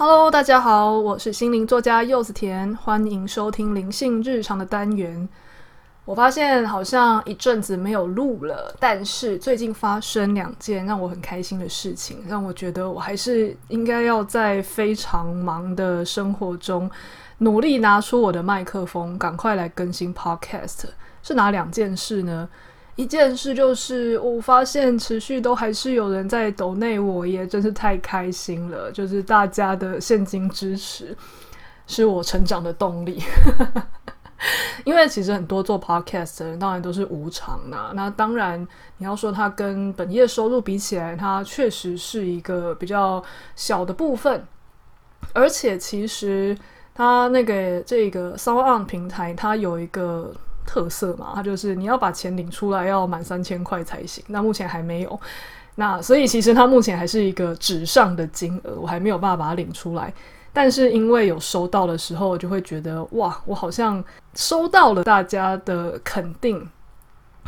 Hello，大家好，我是心灵作家柚子甜，欢迎收听灵性日常的单元。我发现好像一阵子没有录了，但是最近发生两件让我很开心的事情，让我觉得我还是应该要在非常忙的生活中努力拿出我的麦克风，赶快来更新 Podcast。是哪两件事呢？一件事就是，我发现持续都还是有人在抖内，我也真是太开心了。就是大家的现金支持，是我成长的动力。因为其实很多做 podcast 的人，当然都是无偿的。那当然，你要说它跟本业收入比起来，它确实是一个比较小的部分。而且，其实它那个这个 SoundOn 平台，它有一个。特色嘛，它就是你要把钱领出来要满三千块才行。那目前还没有，那所以其实它目前还是一个纸上的金额，我还没有办法把它领出来。但是因为有收到的时候，我就会觉得哇，我好像收到了大家的肯定，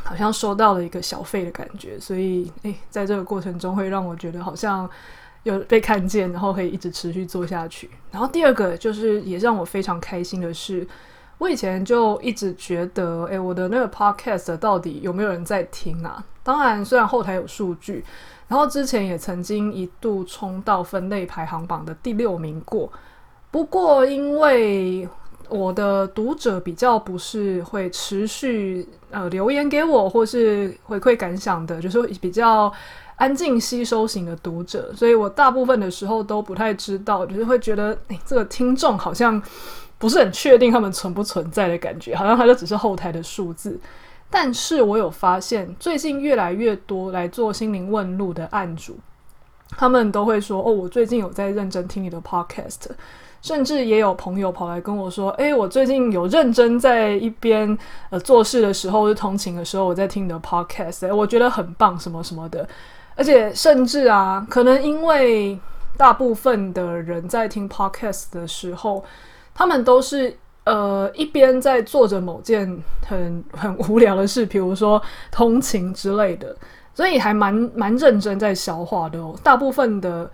好像收到了一个小费的感觉。所以诶，在这个过程中会让我觉得好像有被看见，然后可以一直持续做下去。然后第二个就是也让我非常开心的是。我以前就一直觉得，诶，我的那个 podcast 到底有没有人在听啊？当然，虽然后台有数据，然后之前也曾经一度冲到分类排行榜的第六名过。不过，因为我的读者比较不是会持续呃留言给我或是回馈感想的，就是比较安静吸收型的读者，所以我大部分的时候都不太知道，就是会觉得，诶，这个听众好像。不是很确定他们存不存在的感觉，好像它就只是后台的数字。但是我有发现，最近越来越多来做心灵问路的案主，他们都会说：“哦，我最近有在认真听你的 podcast。”甚至也有朋友跑来跟我说：“诶，我最近有认真在一边呃做事的时候，或通勤的时候，我在听你的 podcast，我觉得很棒，什么什么的。”而且甚至啊，可能因为大部分的人在听 podcast 的时候。他们都是呃一边在做着某件很很无聊的事，比如说通勤之类的，所以还蛮蛮认真在消化的哦。大部分的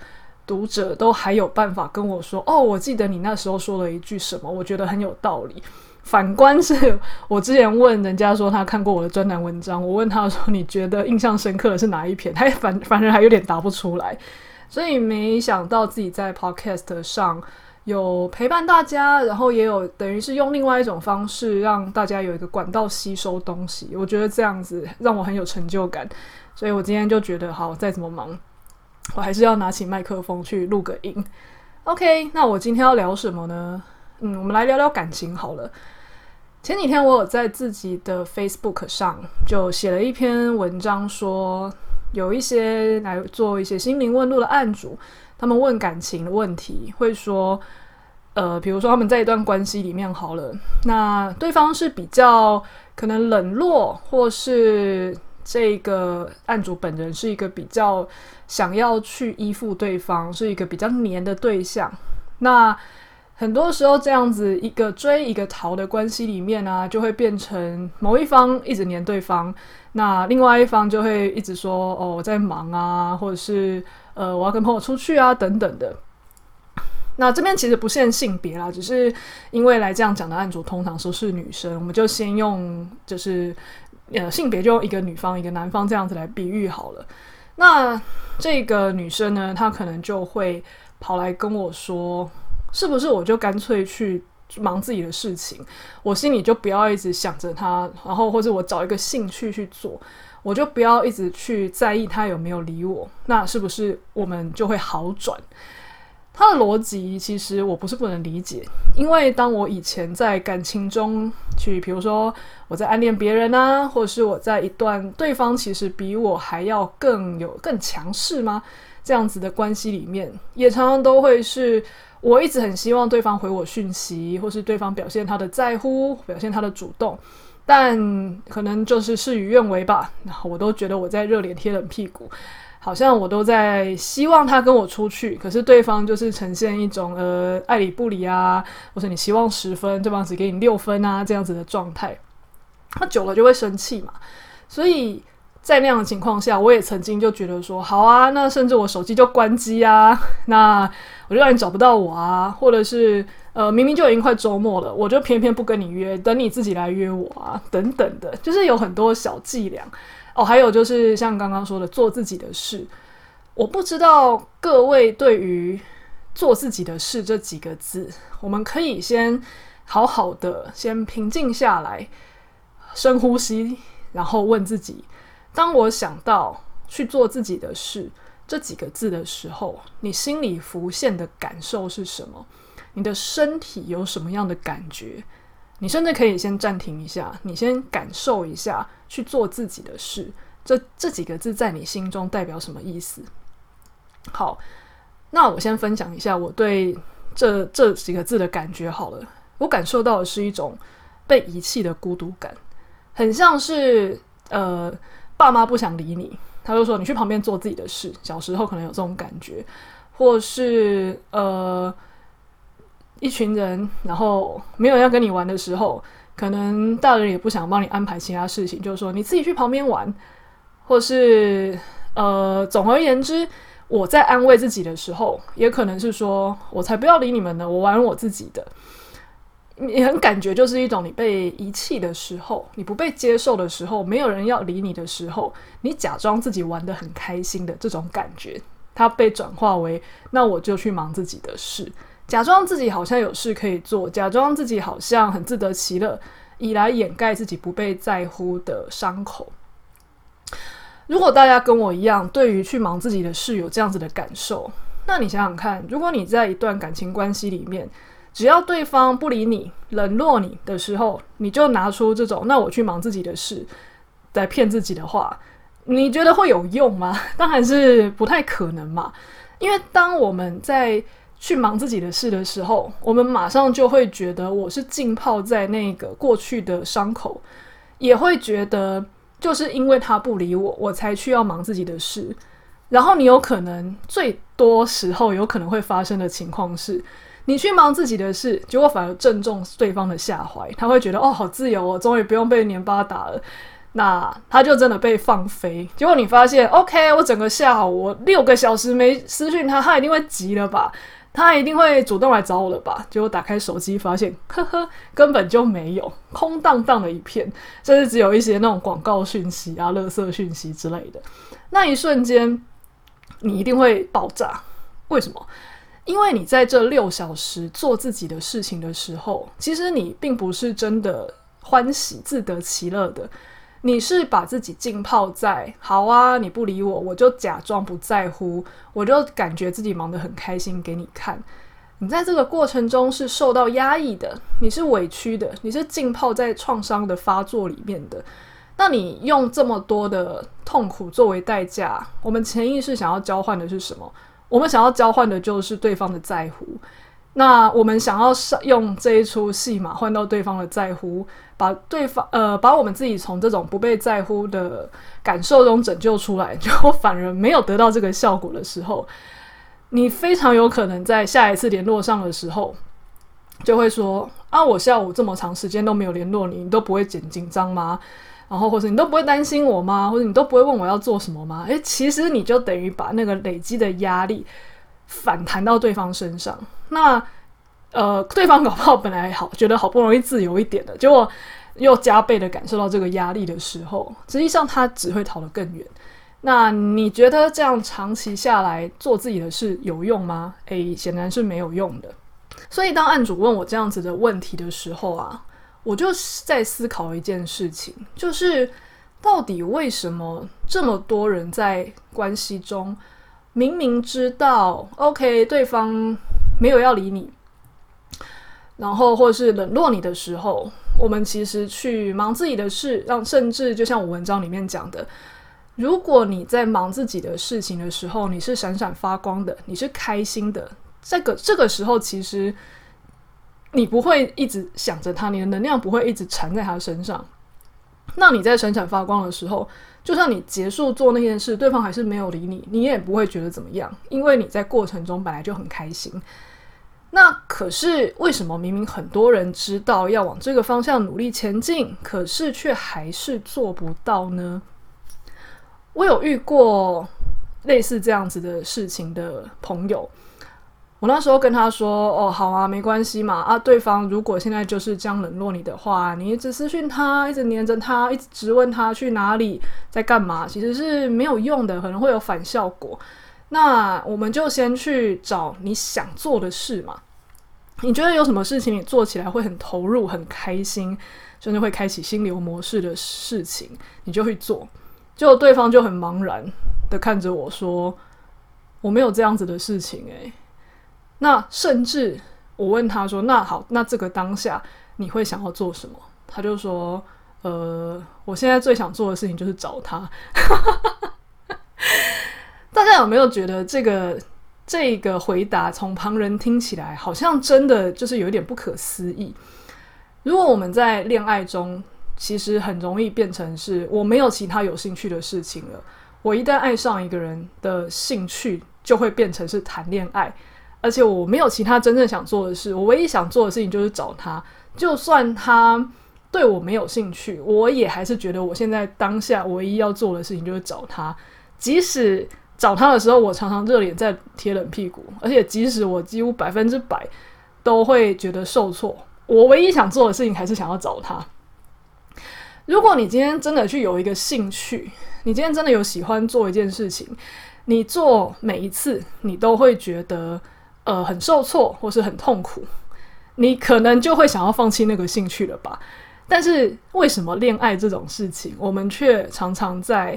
读者都还有办法跟我说：“哦，我记得你那时候说了一句什么，我觉得很有道理。”反观是我之前问人家说他看过我的专栏文章，我问他说：“你觉得印象深刻的是哪一篇？”他反反正还有点答不出来，所以没想到自己在 Podcast 上。有陪伴大家，然后也有等于是用另外一种方式让大家有一个管道吸收东西。我觉得这样子让我很有成就感，所以我今天就觉得好，再怎么忙，我还是要拿起麦克风去录个音。OK，那我今天要聊什么呢？嗯，我们来聊聊感情好了。前几天我有在自己的 Facebook 上就写了一篇文章，说有一些来做一些心灵问路的案主。他们问感情的问题，会说，呃，比如说他们在一段关系里面好了，那对方是比较可能冷落，或是这个案主本人是一个比较想要去依附对方，是一个比较黏的对象。那很多时候这样子一个追一个逃的关系里面呢、啊，就会变成某一方一直黏对方，那另外一方就会一直说，哦，我在忙啊，或者是。呃，我要跟朋友出去啊，等等的。那这边其实不限性别啦，只是因为来这样讲的案主通常说是女生，我们就先用就是呃性别就用一个女方一个男方这样子来比喻好了。那这个女生呢，她可能就会跑来跟我说，是不是我就干脆去忙自己的事情，我心里就不要一直想着她，然后或者我找一个兴趣去做。我就不要一直去在意他有没有理我，那是不是我们就会好转？他的逻辑其实我不是不能理解，因为当我以前在感情中去，比如说我在暗恋别人啊，或者是我在一段对方其实比我还要更有更强势吗？这样子的关系里面，也常常都会是我一直很希望对方回我讯息，或是对方表现他的在乎，表现他的主动。但可能就是事与愿违吧，我都觉得我在热脸贴冷屁股，好像我都在希望他跟我出去，可是对方就是呈现一种呃爱理不理啊，或者你希望十分，对方只给你六分啊这样子的状态，他久了就会生气嘛，所以在那样的情况下，我也曾经就觉得说，好啊，那甚至我手机就关机啊，那我就让你找不到我啊，或者是呃，明明就已经快周末了，我就偏偏不跟你约，等你自己来约我啊，等等的，就是有很多小伎俩哦。还有就是像刚刚说的，做自己的事。我不知道各位对于“做自己的事”这几个字，我们可以先好好的先平静下来，深呼吸，然后问自己：当我想到去做自己的事。这几个字的时候，你心里浮现的感受是什么？你的身体有什么样的感觉？你甚至可以先暂停一下，你先感受一下去做自己的事。这这几个字在你心中代表什么意思？好，那我先分享一下我对这这几个字的感觉好了。我感受到的是一种被遗弃的孤独感，很像是呃，爸妈不想理你。他就说：“你去旁边做自己的事。”小时候可能有这种感觉，或是呃，一群人，然后没有人要跟你玩的时候，可能大人也不想帮你安排其他事情，就是说你自己去旁边玩，或是呃，总而言之，我在安慰自己的时候，也可能是说我才不要理你们呢，我玩我自己的。你很感觉就是一种你被遗弃的时候，你不被接受的时候，没有人要理你的时候，你假装自己玩得很开心的这种感觉，它被转化为那我就去忙自己的事，假装自己好像有事可以做，假装自己好像很自得其乐，以来掩盖自己不被在乎的伤口。如果大家跟我一样，对于去忙自己的事有这样子的感受，那你想想看，如果你在一段感情关系里面，只要对方不理你、冷落你的时候，你就拿出这种“那我去忙自己的事”来骗自己的话，你觉得会有用吗？当然是不太可能嘛。因为当我们在去忙自己的事的时候，我们马上就会觉得我是浸泡在那个过去的伤口，也会觉得就是因为他不理我，我才需要忙自己的事。然后你有可能最多时候有可能会发生的情况是，你去忙自己的事，结果反而正中对方的下怀，他会觉得哦，好自由哦，终于不用被黏巴打了。那他就真的被放飞。结果你发现，OK，我整个下午六个小时没私讯他，他一定会急了吧？他一定会主动来找我了吧？结果打开手机发现，呵呵，根本就没有，空荡荡的一片，甚至只有一些那种广告讯息啊、垃圾讯息之类的。那一瞬间，你一定会爆炸。为什么？因为你在这六小时做自己的事情的时候，其实你并不是真的欢喜、自得其乐的，你是把自己浸泡在“好啊，你不理我，我就假装不在乎，我就感觉自己忙得很开心给你看。”你在这个过程中是受到压抑的，你是委屈的，你是浸泡在创伤的发作里面的。那你用这么多的痛苦作为代价，我们潜意识想要交换的是什么？我们想要交换的就是对方的在乎，那我们想要用这一出戏码换到对方的在乎，把对方呃把我们自己从这种不被在乎的感受中拯救出来，就反而没有得到这个效果的时候，你非常有可能在下一次联络上的时候，就会说啊，我下午这么长时间都没有联络你，你都不会紧紧张吗？然后，或者你都不会担心我吗？或者你都不会问我要做什么吗？诶，其实你就等于把那个累积的压力反弹到对方身上。那呃，对方搞不好本来好，觉得好不容易自由一点的，结果又加倍的感受到这个压力的时候，实际上他只会逃得更远。那你觉得这样长期下来做自己的事有用吗？诶，显然是没有用的。所以当案主问我这样子的问题的时候啊。我就是在思考一件事情，就是到底为什么这么多人在关系中，明明知道 OK 对方没有要理你，然后或是冷落你的时候，我们其实去忙自己的事，让甚至就像我文章里面讲的，如果你在忙自己的事情的时候，你是闪闪发光的，你是开心的，这个这个时候其实。你不会一直想着他，你的能量不会一直缠在他身上。那你在闪闪发光的时候，就算你结束做那件事，对方还是没有理你，你也不会觉得怎么样，因为你在过程中本来就很开心。那可是为什么明明很多人知道要往这个方向努力前进，可是却还是做不到呢？我有遇过类似这样子的事情的朋友。我那时候跟他说：“哦，好啊，没关系嘛。啊，对方如果现在就是这样冷落你的话，你一直私讯他，一直黏着他，一直质问他去哪里，在干嘛，其实是没有用的，可能会有反效果。那我们就先去找你想做的事嘛。你觉得有什么事情你做起来会很投入、很开心，甚至会开启心流模式的事情，你就去做。结果对方就很茫然的看着我说：我没有这样子的事情，诶。那甚至我问他说：“那好，那这个当下你会想要做什么？”他就说：“呃，我现在最想做的事情就是找他。”大家有没有觉得这个这个回答从旁人听起来好像真的就是有点不可思议？如果我们在恋爱中，其实很容易变成是我没有其他有兴趣的事情了。我一旦爱上一个人的兴趣，就会变成是谈恋爱。而且我没有其他真正想做的事，我唯一想做的事情就是找他。就算他对我没有兴趣，我也还是觉得我现在当下唯一要做的事情就是找他。即使找他的时候，我常常热脸在贴冷屁股，而且即使我几乎百分之百都会觉得受挫，我唯一想做的事情还是想要找他。如果你今天真的去有一个兴趣，你今天真的有喜欢做一件事情，你做每一次，你都会觉得。呃，很受挫或是很痛苦，你可能就会想要放弃那个兴趣了吧？但是为什么恋爱这种事情，我们却常常在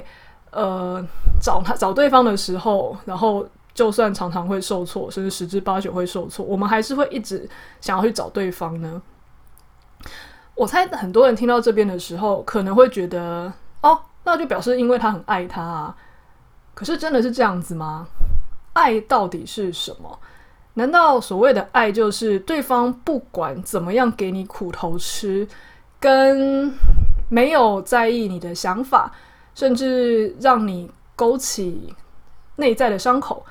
呃找他找对方的时候，然后就算常常会受挫，甚至十之八九会受挫，我们还是会一直想要去找对方呢？我猜很多人听到这边的时候，可能会觉得哦，那就表示因为他很爱他啊。可是真的是这样子吗？爱到底是什么？难道所谓的爱就是对方不管怎么样给你苦头吃，跟没有在意你的想法，甚至让你勾起内在的伤口，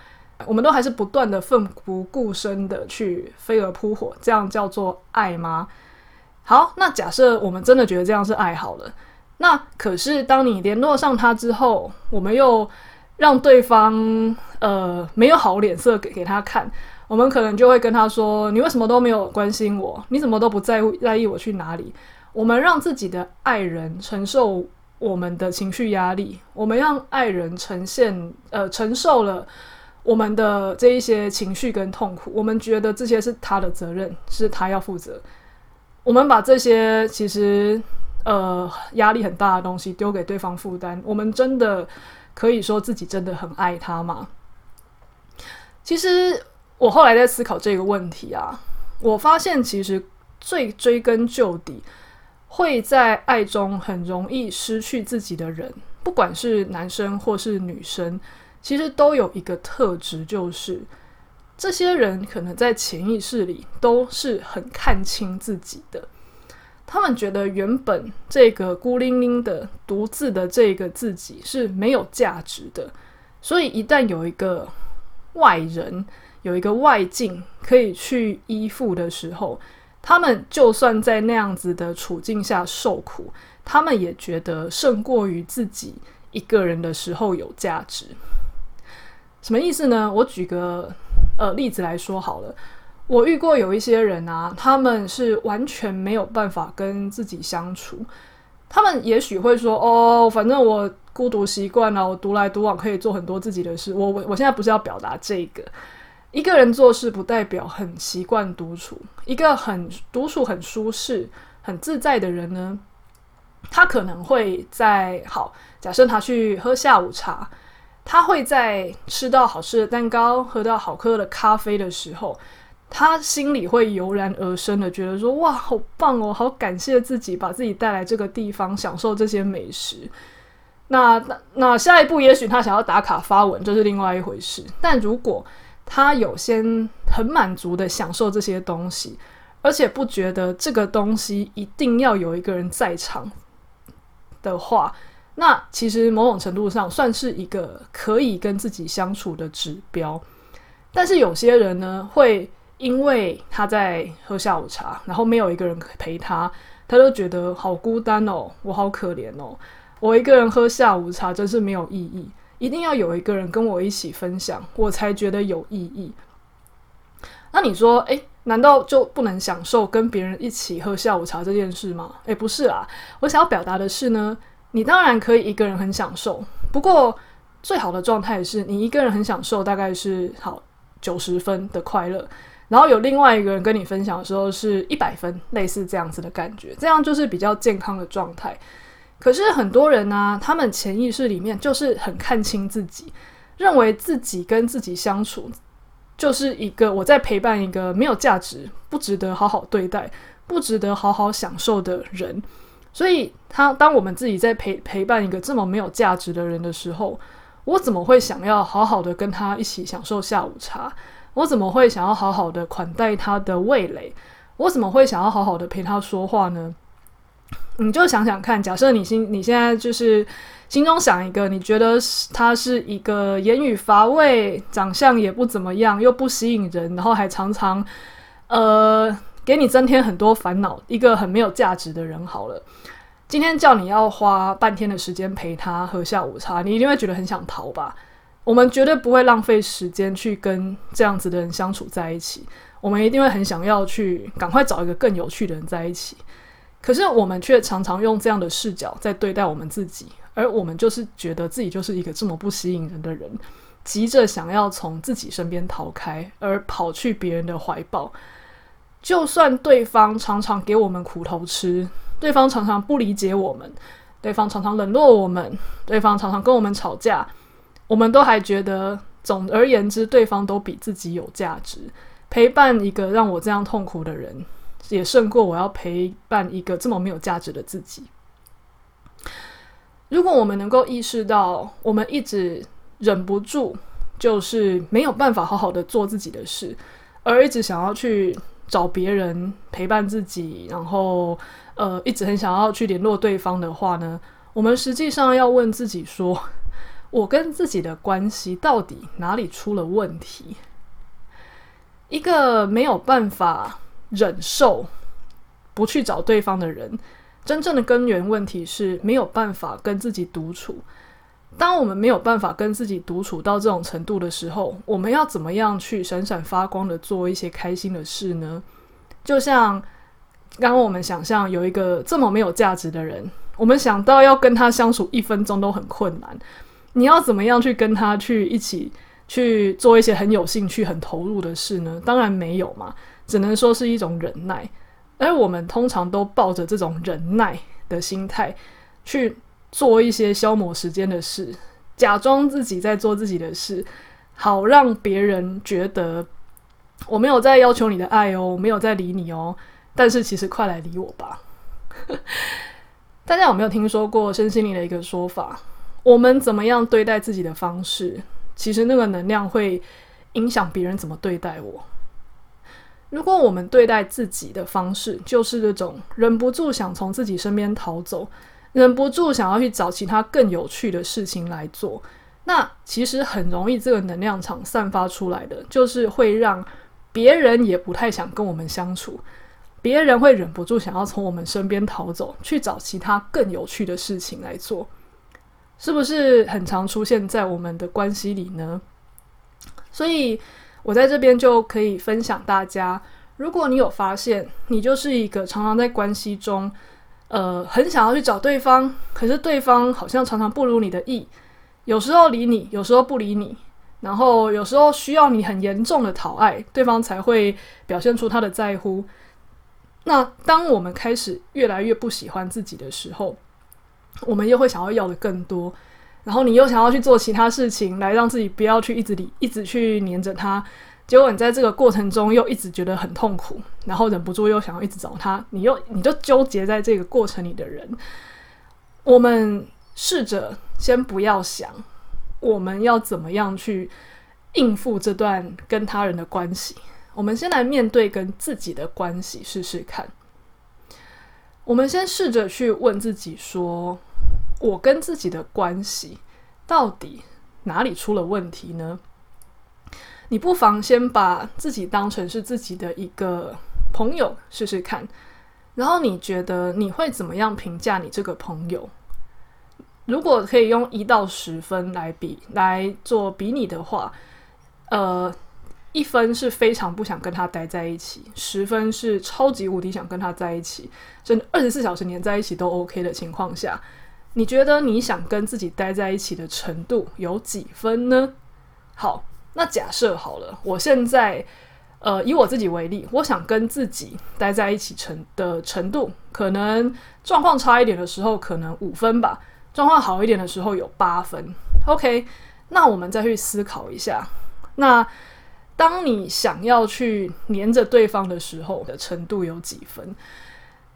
我们都还是不断的奋不顾身的去飞蛾扑火，这样叫做爱吗？好，那假设我们真的觉得这样是爱好了，那可是当你联络上他之后，我们又让对方呃没有好脸色给给他看。我们可能就会跟他说：“你为什么都没有关心我？你怎么都不在乎在意我去哪里？”我们让自己的爱人承受我们的情绪压力，我们让爱人呈现呃承受了我们的这一些情绪跟痛苦。我们觉得这些是他的责任，是他要负责。我们把这些其实呃压力很大的东西丢给对方负担。我们真的可以说自己真的很爱他吗？其实。我后来在思考这个问题啊，我发现其实最追根究底，会在爱中很容易失去自己的人，不管是男生或是女生，其实都有一个特质，就是这些人可能在潜意识里都是很看清自己的。他们觉得原本这个孤零零的、独自的这个自己是没有价值的，所以一旦有一个外人，有一个外境可以去依附的时候，他们就算在那样子的处境下受苦，他们也觉得胜过于自己一个人的时候有价值。什么意思呢？我举个呃例子来说好了。我遇过有一些人啊，他们是完全没有办法跟自己相处。他们也许会说：“哦，反正我孤独习惯了，我独来独往，可以做很多自己的事。”我我我现在不是要表达这个。一个人做事不代表很习惯独处。一个很独处、很舒适、很自在的人呢，他可能会在好，假设他去喝下午茶，他会在吃到好吃的蛋糕、喝到好喝的咖啡的时候，他心里会油然而生的觉得说：“哇，好棒哦，好感谢自己把自己带来这个地方，享受这些美食。”那那那下一步，也许他想要打卡发文，这是另外一回事。但如果他有先很满足的享受这些东西，而且不觉得这个东西一定要有一个人在场的话，那其实某种程度上算是一个可以跟自己相处的指标。但是有些人呢，会因为他在喝下午茶，然后没有一个人陪他，他就觉得好孤单哦，我好可怜哦，我一个人喝下午茶真是没有意义。一定要有一个人跟我一起分享，我才觉得有意义。那你说，诶，难道就不能享受跟别人一起喝下午茶这件事吗？诶，不是啦，我想要表达的是呢，你当然可以一个人很享受，不过最好的状态是你一个人很享受，大概是好九十分的快乐，然后有另外一个人跟你分享的时候是一百分，类似这样子的感觉，这样就是比较健康的状态。可是很多人呢、他们潜意识里面就是很看清自己，认为自己跟自己相处。就是一个我在陪伴一个没有价值、不值得好好对待、不值得好好享受的人，所以他当我们自己在陪陪伴一个这么没有价值的人的时候，我怎么会想要好好的跟他一起享受下午茶？我怎么会想要好好的款待他的味蕾？我怎么会想要好好的陪他说话呢？你就想想看，假设你心你现在就是。心中想一个，你觉得他是一个言语乏味、长相也不怎么样、又不吸引人，然后还常常呃给你增添很多烦恼，一个很没有价值的人。好了，今天叫你要花半天的时间陪他喝下午茶，你一定会觉得很想逃吧？我们绝对不会浪费时间去跟这样子的人相处在一起，我们一定会很想要去赶快找一个更有趣的人在一起。可是我们却常常用这样的视角在对待我们自己。而我们就是觉得自己就是一个这么不吸引人的人，急着想要从自己身边逃开，而跑去别人的怀抱。就算对方常常给我们苦头吃，对方常常不理解我们，对方常常冷落我们，对方常常跟我们吵架，我们都还觉得，总而言之，对方都比自己有价值。陪伴一个让我这样痛苦的人，也胜过我要陪伴一个这么没有价值的自己。如果我们能够意识到，我们一直忍不住，就是没有办法好好的做自己的事，而一直想要去找别人陪伴自己，然后呃，一直很想要去联络对方的话呢，我们实际上要问自己说：我跟自己的关系到底哪里出了问题？一个没有办法忍受不去找对方的人。真正的根源问题是没有办法跟自己独处。当我们没有办法跟自己独处到这种程度的时候，我们要怎么样去闪闪发光的做一些开心的事呢？就像刚刚我们想象有一个这么没有价值的人，我们想到要跟他相处一分钟都很困难。你要怎么样去跟他去一起去做一些很有兴趣、很投入的事呢？当然没有嘛，只能说是一种忍耐。而我们通常都抱着这种忍耐的心态去做一些消磨时间的事，假装自己在做自己的事，好让别人觉得我没有在要求你的爱哦，我没有在理你哦。但是其实快来理我吧！大家有没有听说过身心灵的一个说法？我们怎么样对待自己的方式，其实那个能量会影响别人怎么对待我。如果我们对待自己的方式就是这种忍不住想从自己身边逃走，忍不住想要去找其他更有趣的事情来做，那其实很容易这个能量场散发出来的，就是会让别人也不太想跟我们相处，别人会忍不住想要从我们身边逃走，去找其他更有趣的事情来做，是不是很常出现在我们的关系里呢？所以。我在这边就可以分享大家，如果你有发现，你就是一个常常在关系中，呃，很想要去找对方，可是对方好像常常不如你的意，有时候理你，有时候不理你，然后有时候需要你很严重的讨爱，对方才会表现出他的在乎。那当我们开始越来越不喜欢自己的时候，我们又会想要要的更多。然后你又想要去做其他事情，来让自己不要去一直理，一直去黏着他。结果你在这个过程中又一直觉得很痛苦，然后忍不住又想要一直找他。你又你就纠结在这个过程里的人，我们试着先不要想我们要怎么样去应付这段跟他人的关系。我们先来面对跟自己的关系试试看。我们先试着去问自己说。我跟自己的关系到底哪里出了问题呢？你不妨先把自己当成是自己的一个朋友试试看，然后你觉得你会怎么样评价你这个朋友？如果可以用一到十分来比来做比拟的话，呃，一分是非常不想跟他待在一起，十分是超级无敌想跟他在一起，真的二十四小时黏在一起都 OK 的情况下，你觉得你想跟自己待在一起的程度有几分呢？好，那假设好了，我现在呃以我自己为例，我想跟自己待在一起程的程度，可能状况差一点的时候可能五分吧，状况好一点的时候有八分。OK，那我们再去思考一下，那。当你想要去黏着对方的时候的程度有几分？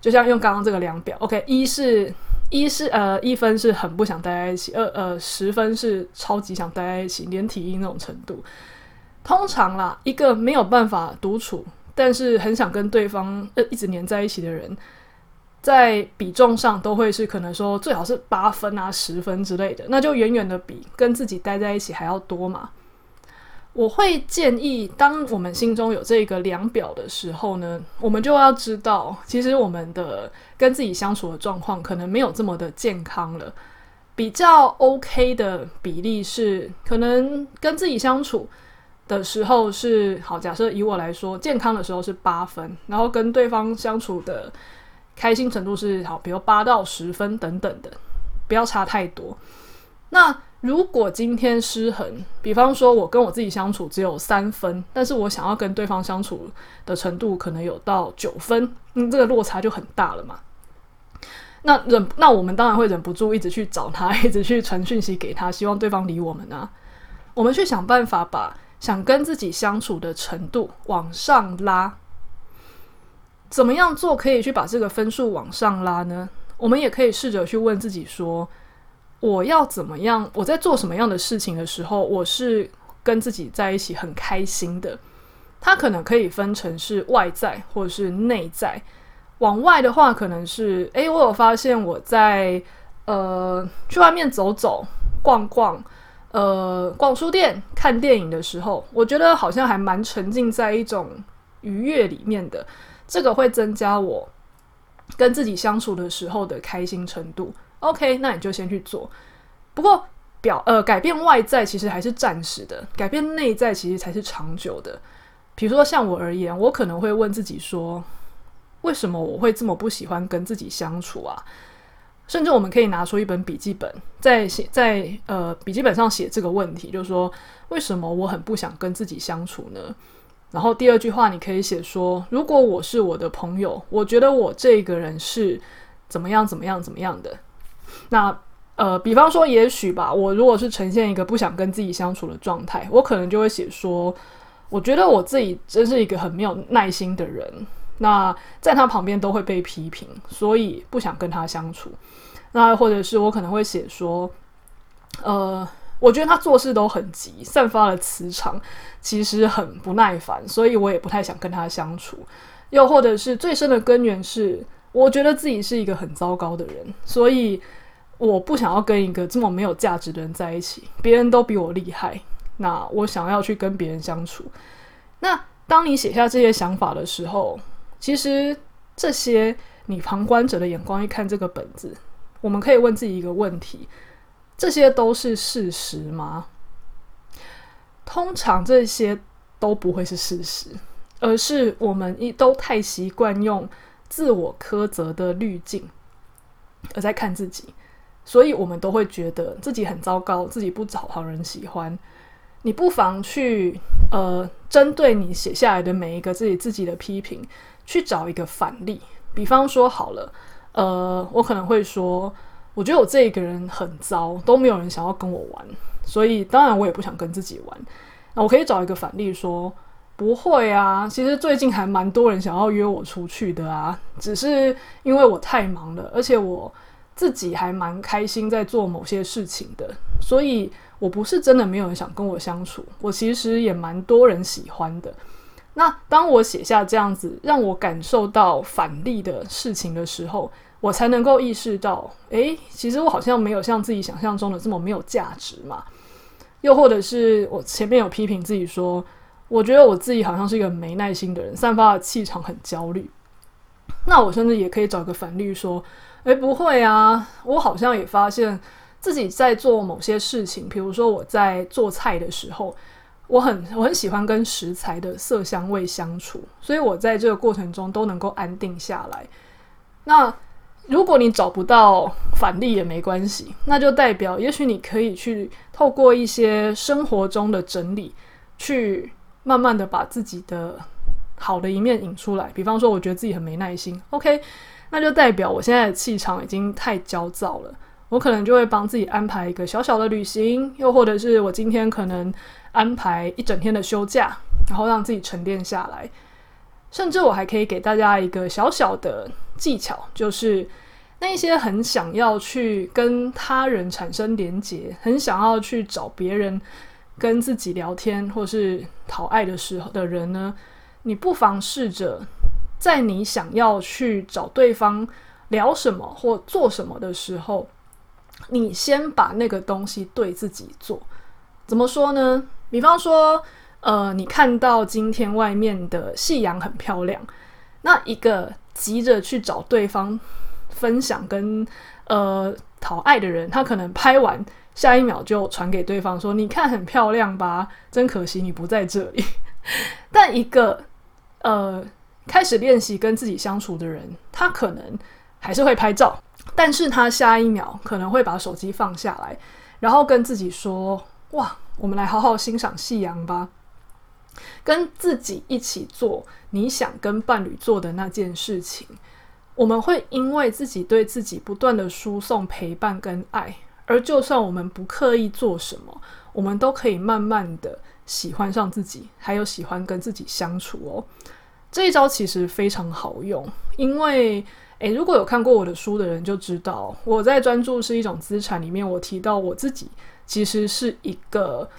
就像用刚刚这个量表，OK，一是一是呃一分是很不想待在一起，二呃十分是超级想待在一起，连体婴那种程度。通常啦，一个没有办法独处，但是很想跟对方呃一直黏在一起的人，在比重上都会是可能说最好是八分啊十分之类的，那就远远的比跟自己待在一起还要多嘛。我会建议，当我们心中有这个量表的时候呢，我们就要知道，其实我们的跟自己相处的状况可能没有这么的健康了。比较 OK 的比例是，可能跟自己相处的时候是好。假设以我来说，健康的时候是八分，然后跟对方相处的开心程度是好，比如八到十分等等的，不要差太多。那如果今天失衡，比方说我跟我自己相处只有三分，但是我想要跟对方相处的程度可能有到九分，嗯，这个落差就很大了嘛。那忍，那我们当然会忍不住一直去找他，一直去传讯息给他，希望对方理我们啊。我们去想办法把想跟自己相处的程度往上拉。怎么样做可以去把这个分数往上拉呢？我们也可以试着去问自己说。我要怎么样？我在做什么样的事情的时候，我是跟自己在一起很开心的。它可能可以分成是外在或者是内在。往外的话，可能是诶，我有发现我在呃去外面走走、逛逛，呃逛书店、看电影的时候，我觉得好像还蛮沉浸在一种愉悦里面的。这个会增加我跟自己相处的时候的开心程度。OK，那你就先去做。不过表呃改变外在其实还是暂时的，改变内在其实才是长久的。比如说像我而言，我可能会问自己说：为什么我会这么不喜欢跟自己相处啊？甚至我们可以拿出一本笔记本，在写在呃笔记本上写这个问题，就是说为什么我很不想跟自己相处呢？然后第二句话你可以写说：如果我是我的朋友，我觉得我这个人是怎么样怎么样怎么样的。那呃，比方说，也许吧，我如果是呈现一个不想跟自己相处的状态，我可能就会写说，我觉得我自己真是一个很没有耐心的人。那在他旁边都会被批评，所以不想跟他相处。那或者是我可能会写说，呃，我觉得他做事都很急，散发的磁场其实很不耐烦，所以我也不太想跟他相处。又或者是最深的根源是，我觉得自己是一个很糟糕的人，所以。我不想要跟一个这么没有价值的人在一起，别人都比我厉害，那我想要去跟别人相处。那当你写下这些想法的时候，其实这些你旁观者的眼光一看这个本子，我们可以问自己一个问题：这些都是事实吗？通常这些都不会是事实，而是我们一都太习惯用自我苛责的滤镜而在看自己。所以我们都会觉得自己很糟糕，自己不讨好人喜欢。你不妨去呃，针对你写下来的每一个自己自己的批评，去找一个反例。比方说好了，呃，我可能会说，我觉得我这个人很糟，都没有人想要跟我玩，所以当然我也不想跟自己玩。那我可以找一个反例说，不会啊，其实最近还蛮多人想要约我出去的啊，只是因为我太忙了，而且我。自己还蛮开心在做某些事情的，所以我不是真的没有人想跟我相处，我其实也蛮多人喜欢的。那当我写下这样子让我感受到反例的事情的时候，我才能够意识到，诶，其实我好像没有像自己想象中的这么没有价值嘛。又或者是我前面有批评自己说，我觉得我自己好像是一个没耐心的人，散发的气场很焦虑。那我甚至也可以找个反例说。诶，不会啊！我好像也发现自己在做某些事情，比如说我在做菜的时候，我很我很喜欢跟食材的色香味相处，所以我在这个过程中都能够安定下来。那如果你找不到反例也没关系，那就代表也许你可以去透过一些生活中的整理，去慢慢的把自己的好的一面引出来。比方说，我觉得自己很没耐心，OK，那就代表我现在的气场已经太焦躁了。我可能就会帮自己安排一个小小的旅行，又或者是我今天可能安排一整天的休假，然后让自己沉淀下来。甚至我还可以给大家一个小小的技巧，就是那一些很想要去跟他人产生连结，很想要去找别人跟自己聊天或是讨爱的时候的人呢，你不妨试着在你想要去找对方聊什么或做什么的时候，你先把那个东西对自己做。怎么说呢？比方说。呃，你看到今天外面的夕阳很漂亮，那一个急着去找对方分享跟呃讨爱的人，他可能拍完下一秒就传给对方说：“你看很漂亮吧？真可惜你不在这里。”但一个呃开始练习跟自己相处的人，他可能还是会拍照，但是他下一秒可能会把手机放下来，然后跟自己说：“哇，我们来好好欣赏夕阳吧。”跟自己一起做你想跟伴侣做的那件事情，我们会因为自己对自己不断的输送陪伴跟爱，而就算我们不刻意做什么，我们都可以慢慢的喜欢上自己，还有喜欢跟自己相处哦。这一招其实非常好用，因为诶，如果有看过我的书的人就知道，我在专注是一种资产里面，我提到我自己其实是一个。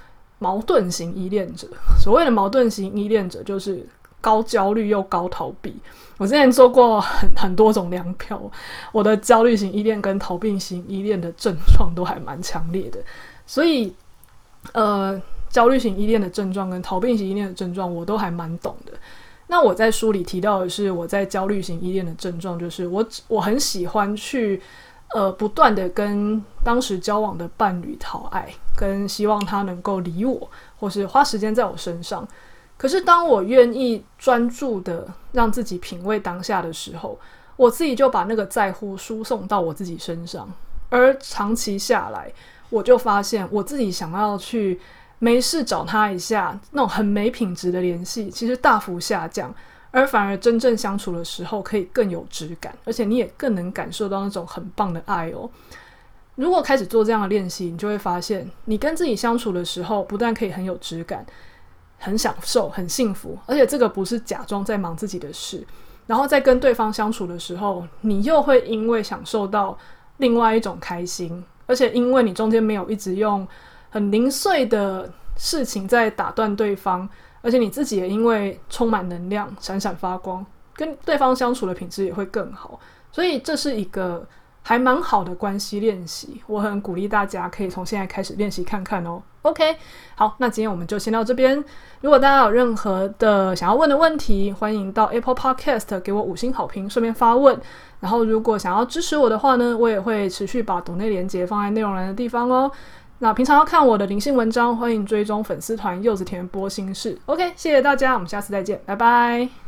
矛盾型依恋者，所谓的矛盾型依恋者就是高焦虑又高逃避。我之前做过很很多种量表，我的焦虑型依恋跟逃避型依恋的症状都还蛮强烈的。所以，呃，焦虑型依恋的症状跟逃避型依恋的症状我都还蛮懂的。那我在书里提到的是，我在焦虑型依恋的症状就是我我很喜欢去。呃，不断的跟当时交往的伴侣讨爱，跟希望他能够理我，或是花时间在我身上。可是，当我愿意专注的让自己品味当下的时候，我自己就把那个在乎输送到我自己身上。而长期下来，我就发现我自己想要去没事找他一下，那种很没品质的联系，其实大幅下降。而反而真正相处的时候，可以更有质感，而且你也更能感受到那种很棒的爱哦。如果开始做这样的练习，你就会发现，你跟自己相处的时候，不但可以很有质感、很享受、很幸福，而且这个不是假装在忙自己的事。然后在跟对方相处的时候，你又会因为享受到另外一种开心，而且因为你中间没有一直用很零碎的事情在打断对方。而且你自己也因为充满能量，闪闪发光，跟对方相处的品质也会更好。所以这是一个还蛮好的关系练习，我很鼓励大家可以从现在开始练习看看哦。OK，好，那今天我们就先到这边。如果大家有任何的想要问的问题，欢迎到 Apple Podcast 给我五星好评，顺便发问。然后如果想要支持我的话呢，我也会持续把抖内连结放在内容栏的地方哦。那平常要看我的灵性文章，欢迎追踪粉丝团柚子甜波心事。OK，谢谢大家，我们下次再见，拜拜。